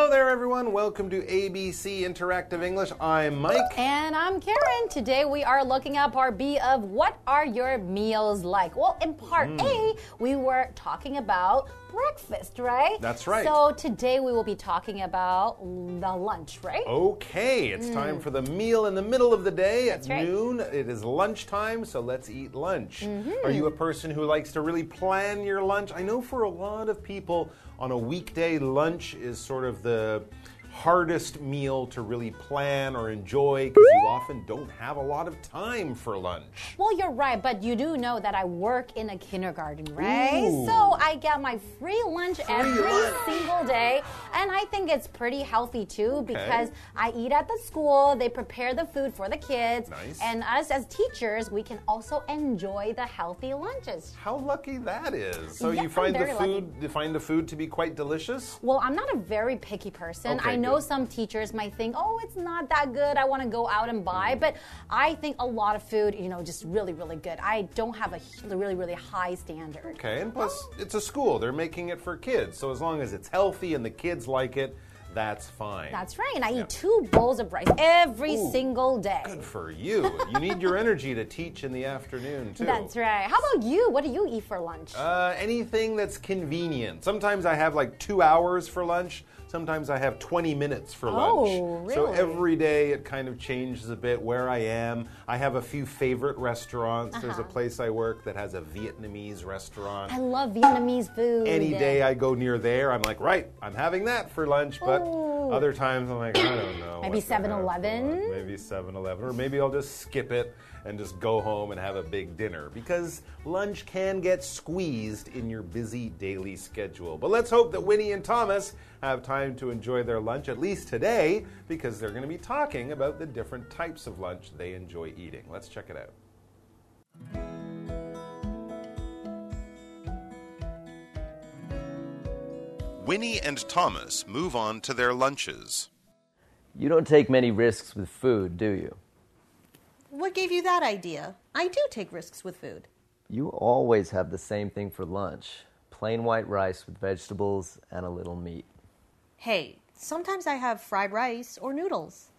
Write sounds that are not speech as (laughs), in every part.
everyone. Welcome to ABC Interactive English. I'm Mike. And I'm Karen. Today we are looking at part B of what are your meals like? Well, in part Hmm. A, we were talking about breakfast, right? That's right. So today we will be talking about the lunch, right? Okay, it's time for the meal in the middle of the day at Mm. Right. noon. It is lunchtime, so let's eat lunch. Mm-hmm. Are you a person who likes to really plan your lunch? I know for a lot of people on a weekday, lunch is sort of the hardest meal to really plan or enjoy because you often don't have a lot of time for lunch. Well, you're right, but you do know that I work in a kindergarten, right? Ooh. So I get my free lunch every lunch. single day, and I think it's pretty healthy too because I eat at the school, they prepare the food for the kids, Nice. and us as teachers, we can also enjoy the healthy lunches. How lucky that is. So you find the food you find the food to be quite delicious? Well, I'm not a very picky person. Okay, I know good. some teachers might think, oh, it's not that good. I want to go out and buy. Mm. But I think a lot of food, you know, just really, really good. I don't have a really, really high standard. Okay, and plus it's a school. They're making it for kids. So as long as it's healthy and the kids like it, that's fine. That's right. And I Yeah. eat two bowls of rice every Ooh, single day. Good for you. you need your energy to teach in the afternoon too. That's right. How about you? What do you eat for lunch? Uh, anything that's convenient. Sometimes I have like two hours for lunch. Sometimes I have 20 minutes for lunch. Oh, So every day it kind of changes a bit where I am. I have a few favorite restaurants. There's a Uh-huh. place I work that has a Vietnamese restaurant. I love Vietnamese food. Any day I go near there, I'm like, right, I'm having that for lunch. But Ooh. other times I'm like, I don't know. Maybe what to have for 7-Eleven? Maybe 7 Eleven. Or maybe I'll just skip it and just go home and have a big dinner because lunch can get squeezed in your busy daily schedule. But let's hope that Winnie and Thomas have time to enjoy their lunch, at least today, because they're going to be talking about the different types of lunch they enjoy eating. Let's check it out. Winnie and Thomas move on to their lunches. You don't take many risks with food, do you? What gave you that idea? I do take risks with food. You always have the same thing for lunch plain white rice with vegetables and a little meat. Hey, sometimes I have fried rice or noodles.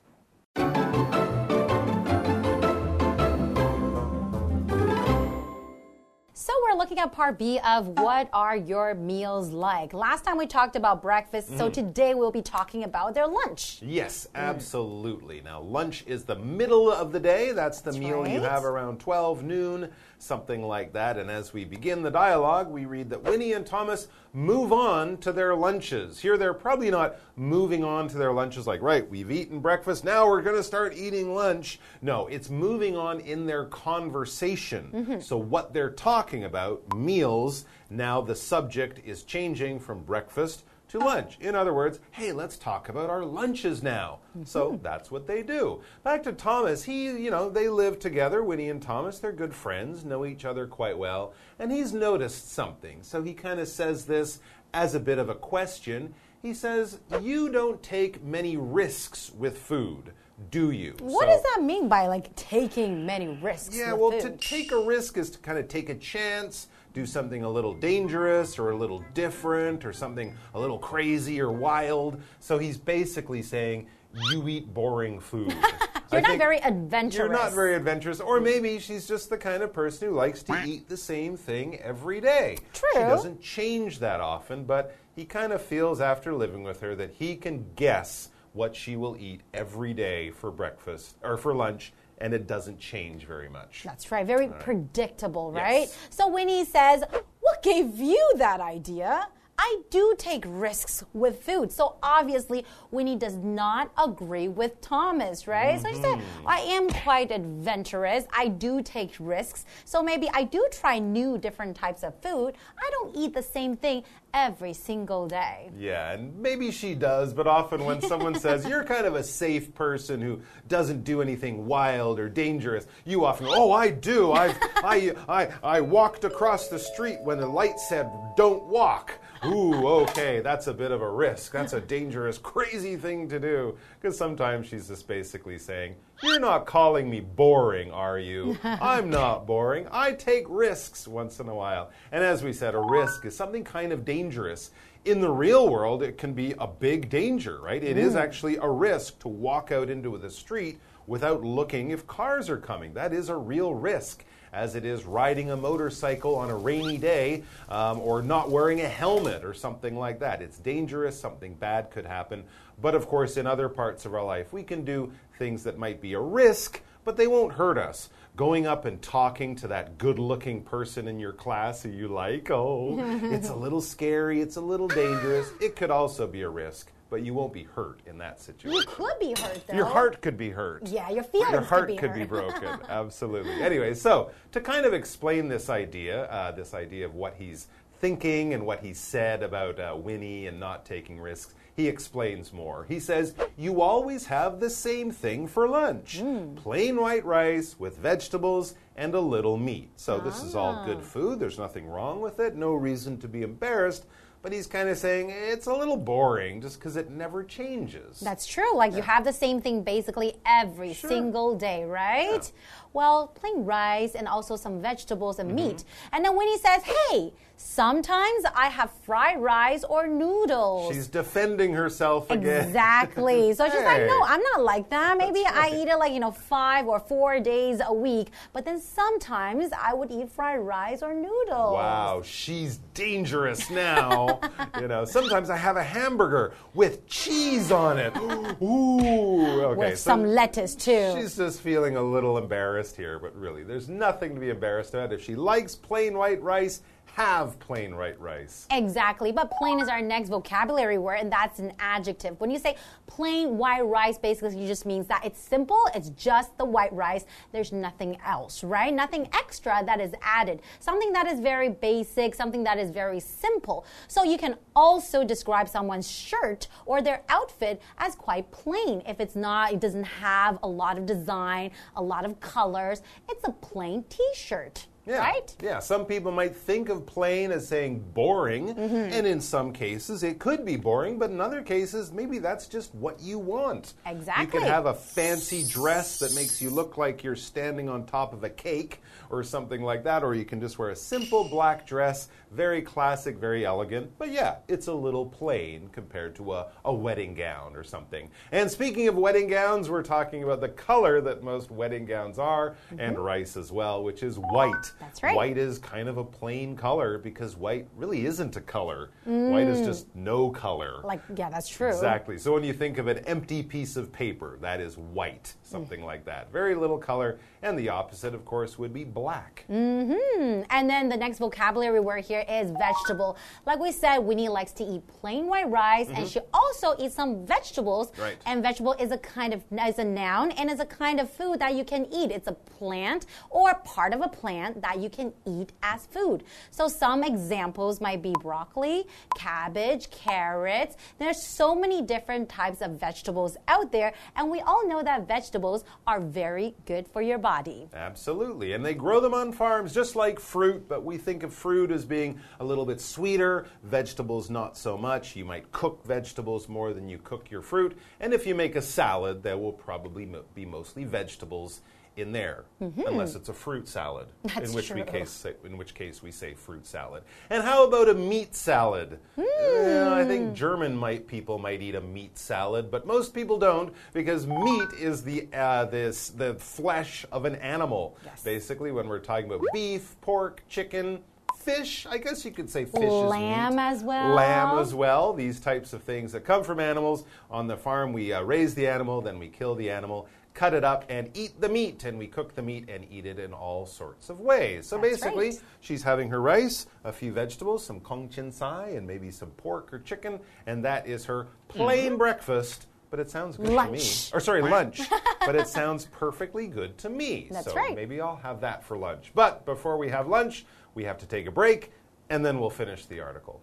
So we're looking at part B of what are your meals like. Last time we talked about breakfast, Mm-hmm. so today we'll be talking about their lunch. Yes, absolutely. Now, lunch is the middle of the day. That's the meal you have around 12 noon, something like that. And as we begin the dialogue, we read that Winnie and Thomas move on to their lunches. Here, they're probably not moving on to their lunches like, right, we've eaten breakfast, now we're going to start eating lunch. No, it's moving on in their conversation. Mm-hmm. So, what they're talking about, meals, now the subject is changing from breakfast to oh. lunch. In other words, hey, let's talk about our lunches now. So mm-hmm. that's what they do. Back to Thomas, he, you know, they live together, Winnie and Thomas. They're good friends, know each other quite well. And he's noticed something. So he kind of says this as a bit of a question. He says, You don't take many risks with food, do you? What So- does that mean by like taking many risks? yeah, well, to take a risk is to kind of take a chance, do something a little dangerous or a little different or something a little crazy or wild. So he's basically saying, you eat boring food. (laughs) You're I not very adventurous. You're not very adventurous. Or maybe she's just the kind of person who likes to eat the same thing every day. True. She doesn't change that often, but he kind of feels after living with her that he can guess what she will eat every day for breakfast or for lunch, and it doesn't change very much. That's right. Very predictable, right? Yes. So Winnie says, What gave you that idea? I do take risks with food. So obviously, Winnie does not agree with Thomas, right? So she said, Mm-hmm. I am quite adventurous. I do take risks. So maybe I do try new, different types of food. I don't eat the same thing every single day. Yeah, and maybe she does, but often when someone (laughs) says you're kind of a safe person who doesn't do anything wild or dangerous, you often go, "Oh, I do. I've, I, I, I walked across the street when the light said don't walk." Ooh, okay, that's a bit of a risk. That's a dangerous, crazy thing to do. Because sometimes she's just basically saying, You're not calling me boring, are you? (laughs) I'm not boring. I take risks once in a while. And as we said, a risk is something kind of dangerous. In the real world, it can be a big danger, right? It is actually a risk to walk out into the street without looking if cars are coming. That is a real risk as it is riding a motorcycle on a rainy day um, or not wearing a helmet or something like that. It's dangerous, something bad could happen. But of course, in other parts of our life, we can do things that might be a risk, but they won't hurt us. Going up and talking to that good looking person in your class who you like, oh, (laughs) it's a little scary, it's a little dangerous. It could also be a risk, but you won't be hurt in that situation. You could be hurt though. Your heart could be hurt. Yeah, your feelings Your heart could be could be broken. (laughs) Absolutely. Anyway, so to kind of explain this idea, uh, this idea of what he's thinking and what he said about uh, Winnie and not taking risks, he explains more. He says, You always have the same thing for lunch Hmm. plain white rice with vegetables and a little meat. So this is all Ah. good food. There's nothing wrong with it, no reason to be embarrassed. But he's kind of saying it's a little boring just because it never changes. That's true. Like you have the same thing basically every Sure. single day, right? Well, plain rice and also some vegetables and meat. And then when he says, hey, sometimes I have fried rice or noodles. She's defending herself again. Exactly. (laughs) So she's like, no, I'm not like that. Maybe That's I eat it like, you know, five or four days a week. But then sometimes I would eat fried rice or noodles. Wow, she's dangerous now. (laughs) you know, sometimes I have a hamburger with cheese on it. (gasps) Ooh, okay. With so some lettuce too. She's just feeling a little embarrassed here, but really, there's nothing to be embarrassed about. If she likes plain white rice, have plain white rice. Exactly, but plain is our next vocabulary word, and that's an adjective. When you say plain white rice, basically just means that it's simple, it's just the white rice, there's nothing else, right? Nothing extra that is added. Something that is very basic, something that is very simple. So you can also describe someone's shirt or their outfit as quite plain. If it's not, it doesn't have a lot of design, a lot of colors, it's a plain t shirt. Yeah. Right? Yeah. Some people might think of plain as saying boring, Mm-hmm. and in some cases it could be boring, but in other cases maybe that's just what you want. Exactly. You could have a fancy dress that makes you look like you're standing on top of a cake or something like that, or you can just wear a simple black dress, very classic, very elegant, but yeah, it's a little plain compared to a, a wedding gown or something. And speaking of wedding gowns, we're talking about the color that most wedding gowns are, and rice as well, which is white. That's right. White is kind of a plain color because white really isn't a color. White is just no color. Mm. Like, yeah, that's true. Exactly. So when you think of an empty piece of paper, that is white, something like that. Very little color. And the opposite, of course, would be black. Mm-hmm. And then the next vocabulary word here is vegetable. Like we said, Winnie likes to eat plain white rice, and she also eats some vegetables. Mm-hmm. Right. And vegetable is a kind of is a noun and is a kind of food that you can eat. It's a plant or part of a plant that you can eat as food. So some examples might be broccoli, cabbage, carrots. There's so many different types of vegetables out there, and we all know that vegetables are very good for your body. Absolutely. And they grow them on farms just like fruit, but we think of fruit as being a little bit sweeter, vegetables not so much. You might cook vegetables more than you cook your fruit. And if you make a salad, there will probably be mostly vegetables in there, unless it's a fruit salad, That's in which we case say, in which case we say fruit salad. And how about a meat salad? Eh, I think German might people might eat a meat salad, but most people don't because meat is the uh, this the flesh of an animal. Yes. Basically, when we're talking about beef, pork, chicken. Fish, I guess you could say fish Lamb is meat. as well. Lamb as well. These types of things that come from animals. On the farm, we uh, raise the animal, then we kill the animal, cut it up, and eat the meat. And we cook the meat and eat it in all sorts of ways. So That's basically, right. she's having her rice, a few vegetables, some kong chin sai, and maybe some pork or chicken, and that is her plain mm-hmm. breakfast. But it sounds good to me. Lunch. Or sorry, lunch. (laughs) but it sounds perfectly good to me. That's so right. maybe I'll have that for lunch. But before we have lunch, we have to take a break, and then we'll finish the article.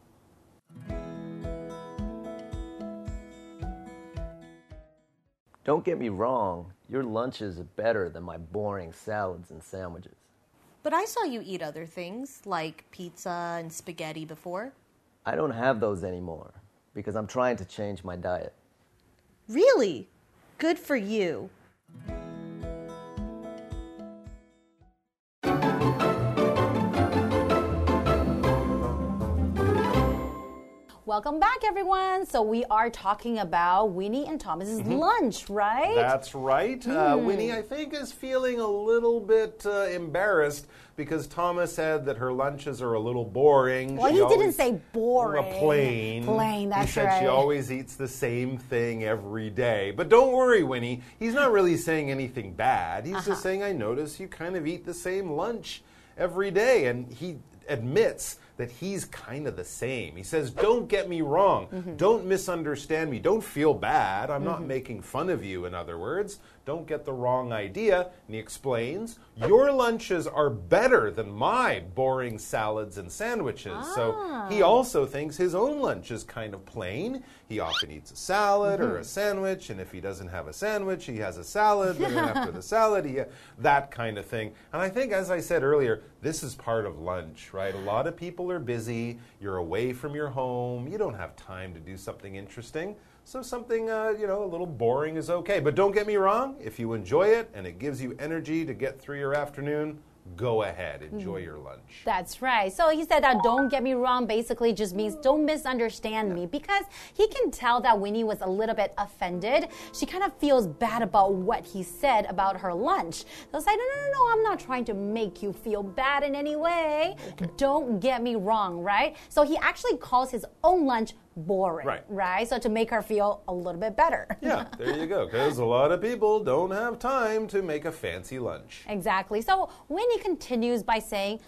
Don't get me wrong, your lunches are better than my boring salads and sandwiches. But I saw you eat other things like pizza and spaghetti before. I don't have those anymore because I'm trying to change my diet. Really? Good for you. Welcome back, everyone. So we are talking about Winnie and Thomas's lunch, right? That's right. Uh, Hmm. Winnie, I think, is feeling a little bit uh, embarrassed because Thomas said that her lunches are a little boring. Well, She he didn't say boring. Well, plain. Plain, that's He said she always eats the same thing every day. But don't worry, Winnie. He's not really saying anything bad. He's Uh-huh. just saying, I notice you kind of eat the same lunch every day. And he admits that he's kind of the same. He says, Don't get me wrong. Mm-hmm. Don't misunderstand me. Don't feel bad. I'm not mm-hmm. making fun of you, in other words. Don't get the wrong idea. And he explains, Your lunches are better than my boring salads and sandwiches. So he ah. also thinks his own lunch is kind of plain. He often eats a salad or a mm-hmm. sandwich, and if he doesn't have a sandwich, he has a salad. Then after the (laughs) salad, he uh, that kind of thing. And I think, as I said earlier, this is part of lunch, right? A lot of people are busy. You're away from your home. You don't have time to do something interesting. So something, uh, you know, a little boring is okay. But don't get me wrong. If you enjoy it and it gives you energy to get through your afternoon, go ahead, enjoy your lunch. That's right. So he said that don't get me wrong basically just means don't misunderstand me because he can tell that Winnie was a little bit offended. She kind of feels bad about what he said about her lunch. So it's like, no, no, no, no, I'm not trying to make you feel bad in any way. Don't get me wrong, right? So he actually calls his own lunch boring, Right. right? So to make her feel a little bit better. Yeah, (laughs) there you go. Because a lot of people don't have time to make a fancy lunch. Exactly. So Winnie continues by saying,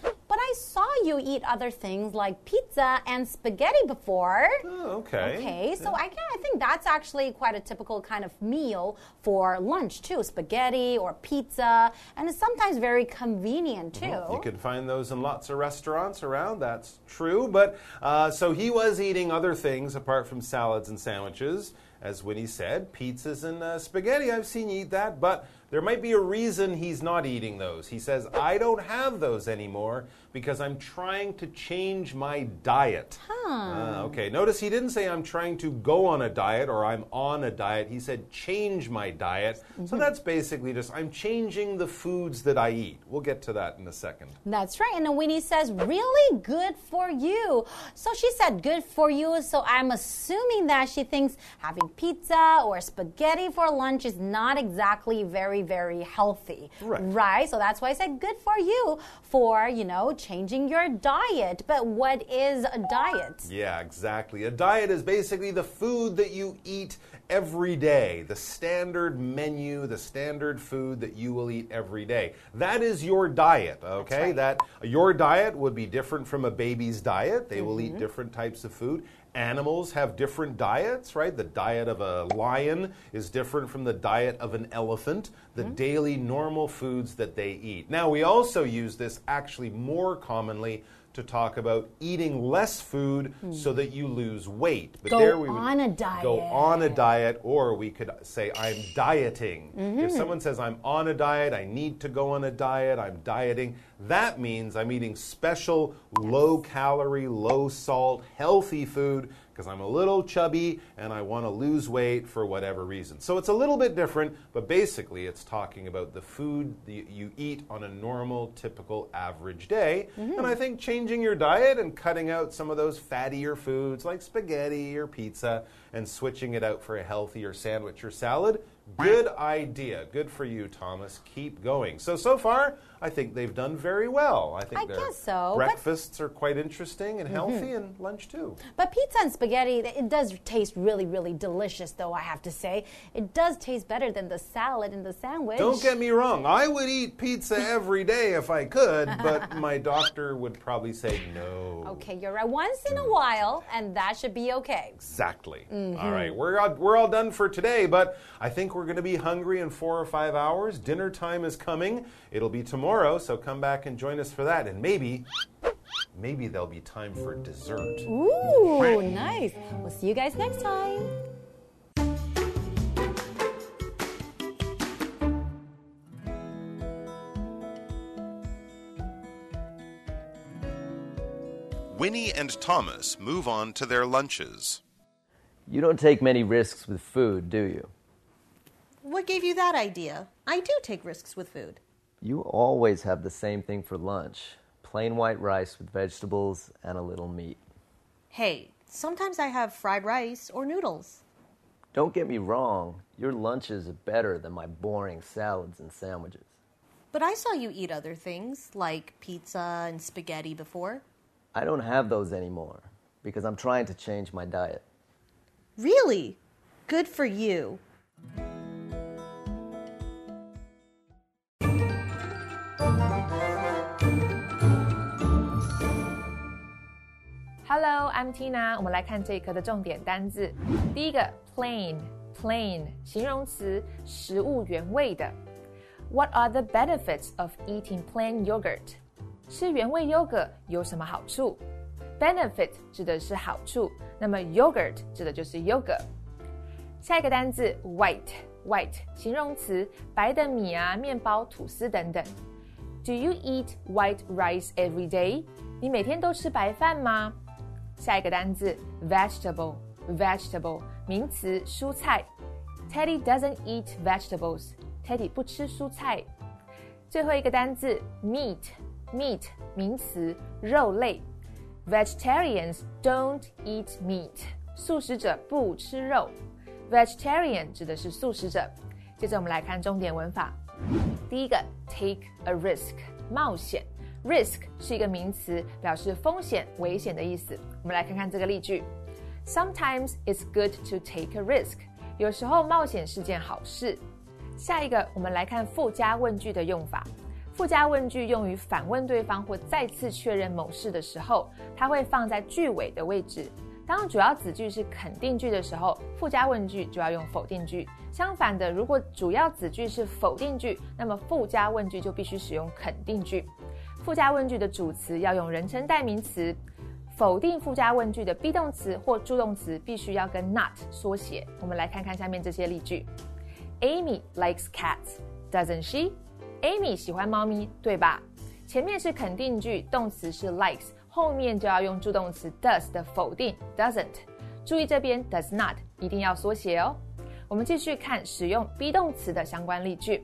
I saw you eat other things like pizza and spaghetti before. Oh, okay. Okay, so I, can- I think that's actually quite a typical kind of meal for lunch too spaghetti or pizza, and it's sometimes very convenient too. You can find those in lots of restaurants around. That's true. But uh, so he was eating other things apart from salads and sandwiches, as Winnie said, pizzas and uh, spaghetti. I've seen you eat that, but there might be a reason he's not eating those. He says, I don't have those anymore because I'm trying to change my diet. Ah, okay. Notice he didn't say I'm trying to go on a diet or I'm on a diet. He said change my diet. So that's basically just I'm changing the foods that I eat. We'll get to that in a second. That's right. And then Winnie says, Really good for you. So she said, Good for you. So I'm assuming that she thinks having pizza or spaghetti for lunch is not exactly very, very healthy. Right. Right? So that's why I said, Good for you for, you know, changing your diet. But what is a diet? Yeah, exactly. A diet is basically the food that you eat every day, the standard menu, the standard food that you will eat every day. That is your diet, okay? right. That your diet would be different from a baby's diet. They will Mm-hmm. eat different types of food. Animals have different diets, right? The diet of a lion is different from the diet of an elephant, the Mm-hmm. daily normal foods that they eat. Now, we also use this actually more commonly to talk about eating less food so that you lose weight. But Go there we would on a Go on a diet, or we could say I'm dieting. Mm-hmm. If someone says I'm on a diet, I need to go on a diet, I'm dieting, that means I'm eating special low calorie, low salt, healthy food because I'm a little chubby and I want to lose weight for whatever reason. So it's a little bit different, but basically it's talking about the food that you eat on a normal, typical, average day. Mm-hmm. And I think changing your diet and cutting out some of those fattier foods like spaghetti or pizza and switching it out for a healthier sandwich or salad. Good idea. Good for you, Thomas. Keep going. So, so far, I think they've done very well. I think I their guess so, breakfasts are quite interesting and healthy, and lunch too. But pizza and spaghetti, it does taste really, really delicious, though, I have to say. It does taste better than the salad and the sandwich. Don't get me wrong, I would eat pizza every day if I could, but (laughs) my doctor would probably say no. Okay, you're right. Once in a while, and that should be okay. Exactly. Mm-hmm. All right, we're all, we're all done for today, but I think we're going to be hungry in four or five hours. Dinner time is coming. It'll be tomorrow, so come back and join us for that. And maybe, maybe there'll be time for dessert. Ooh, nice. We'll see you guys next time. Winnie and Thomas move on to their lunches. You don't take many risks with food, do you? What gave you that idea? I do take risks with food. You always have the same thing for lunch plain white rice with vegetables and a little meat. Hey, sometimes I have fried rice or noodles. Don't get me wrong, your lunches are better than my boring salads and sandwiches. But I saw you eat other things, like pizza and spaghetti before. I don't have those anymore because I'm trying to change my diet. Really? Good for you. Hello, I'm Tina。我们来看这一课的重点单字。第一个，plain，plain 形容词，食物原味的。What are the benefits of eating plain yogurt？吃原味优格有什么好处？Benefit 指的是好处，那么 yogurt 指的就是优格。下一个单字，white，white 形容词，白的米啊、面包、吐司等等。Do you eat white rice every day？你每天都吃白饭吗？ 下一个单字，vegetable，vegetable 名词，蔬菜。Teddy doesn't eat vegetables。Teddy 不吃蔬菜。最后一个单字，meat，meat 名词，肉类。Vegetarians don't eat meat。素食者不吃肉。Vegetarian 指的是素食者。接着我们来看重点文法。第一个，take a risk，冒险。 Risk 是一个名词，表示风险、危险的意思。我们来看看这个例句：Sometimes it's good to take a risk。有时候冒险是件好事。下一个，我们来看附加问句的用法。附加问句用于反问对方或再次确认某事的时候，它会放在句尾的位置。当主要子句是肯定句的时候，附加问句就要用否定句。相反的，如果主要子句是否定句，那么附加问句就必须使用肯定句。附加问句的主词要用人称代名词，否定附加问句的 be 动词或助动词必须要跟 not 缩写。我们来看看下面这些例句：Amy likes cats, doesn't she? Amy 喜欢猫咪，对吧？前面是肯定句，动词是 likes，后面就要用助动词 does 的否定 doesn't。注意这边 does not 一定要缩写哦。我们继续看使用 be 动词的相关例句。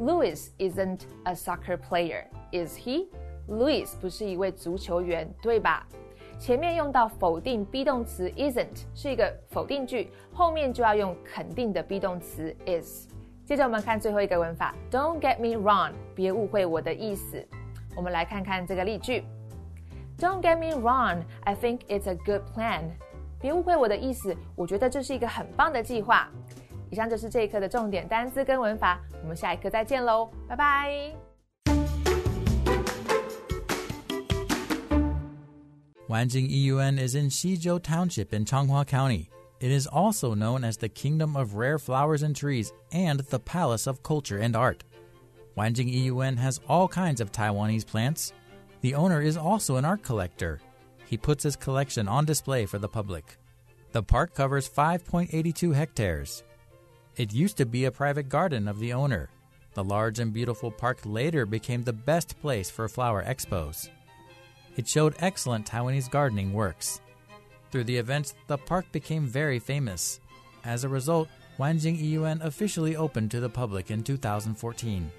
Louis isn't a soccer player, is he? Louis 不是一位足球员，对吧？前面用到否定 be 动词 isn't 是一个否定句，后面就要用肯定的 be 动词 is。接着我们看最后一个文法，Don't get me wrong，别误会我的意思。我们来看看这个例句，Don't get me wrong, I think it's a good plan。别误会我的意思，我觉得这是一个很棒的计划。以上就是这一课的重点单词跟文法，我们下一课再见喽，拜拜。Wanjing Iyuan is in Shizhou Township in Changhua County. It is also known as the Kingdom of Rare Flowers and Trees and the Palace of Culture and Art. Wanjing Iyuan has all kinds of Taiwanese plants. The owner is also an art collector. He puts his collection on display for the public. The park covers 5.82 hectares. It used to be a private garden of the owner. The large and beautiful park later became the best place for flower expos. It showed excellent Taiwanese gardening works. Through the events, the park became very famous. As a result, Wanjing Iyuan officially opened to the public in 2014.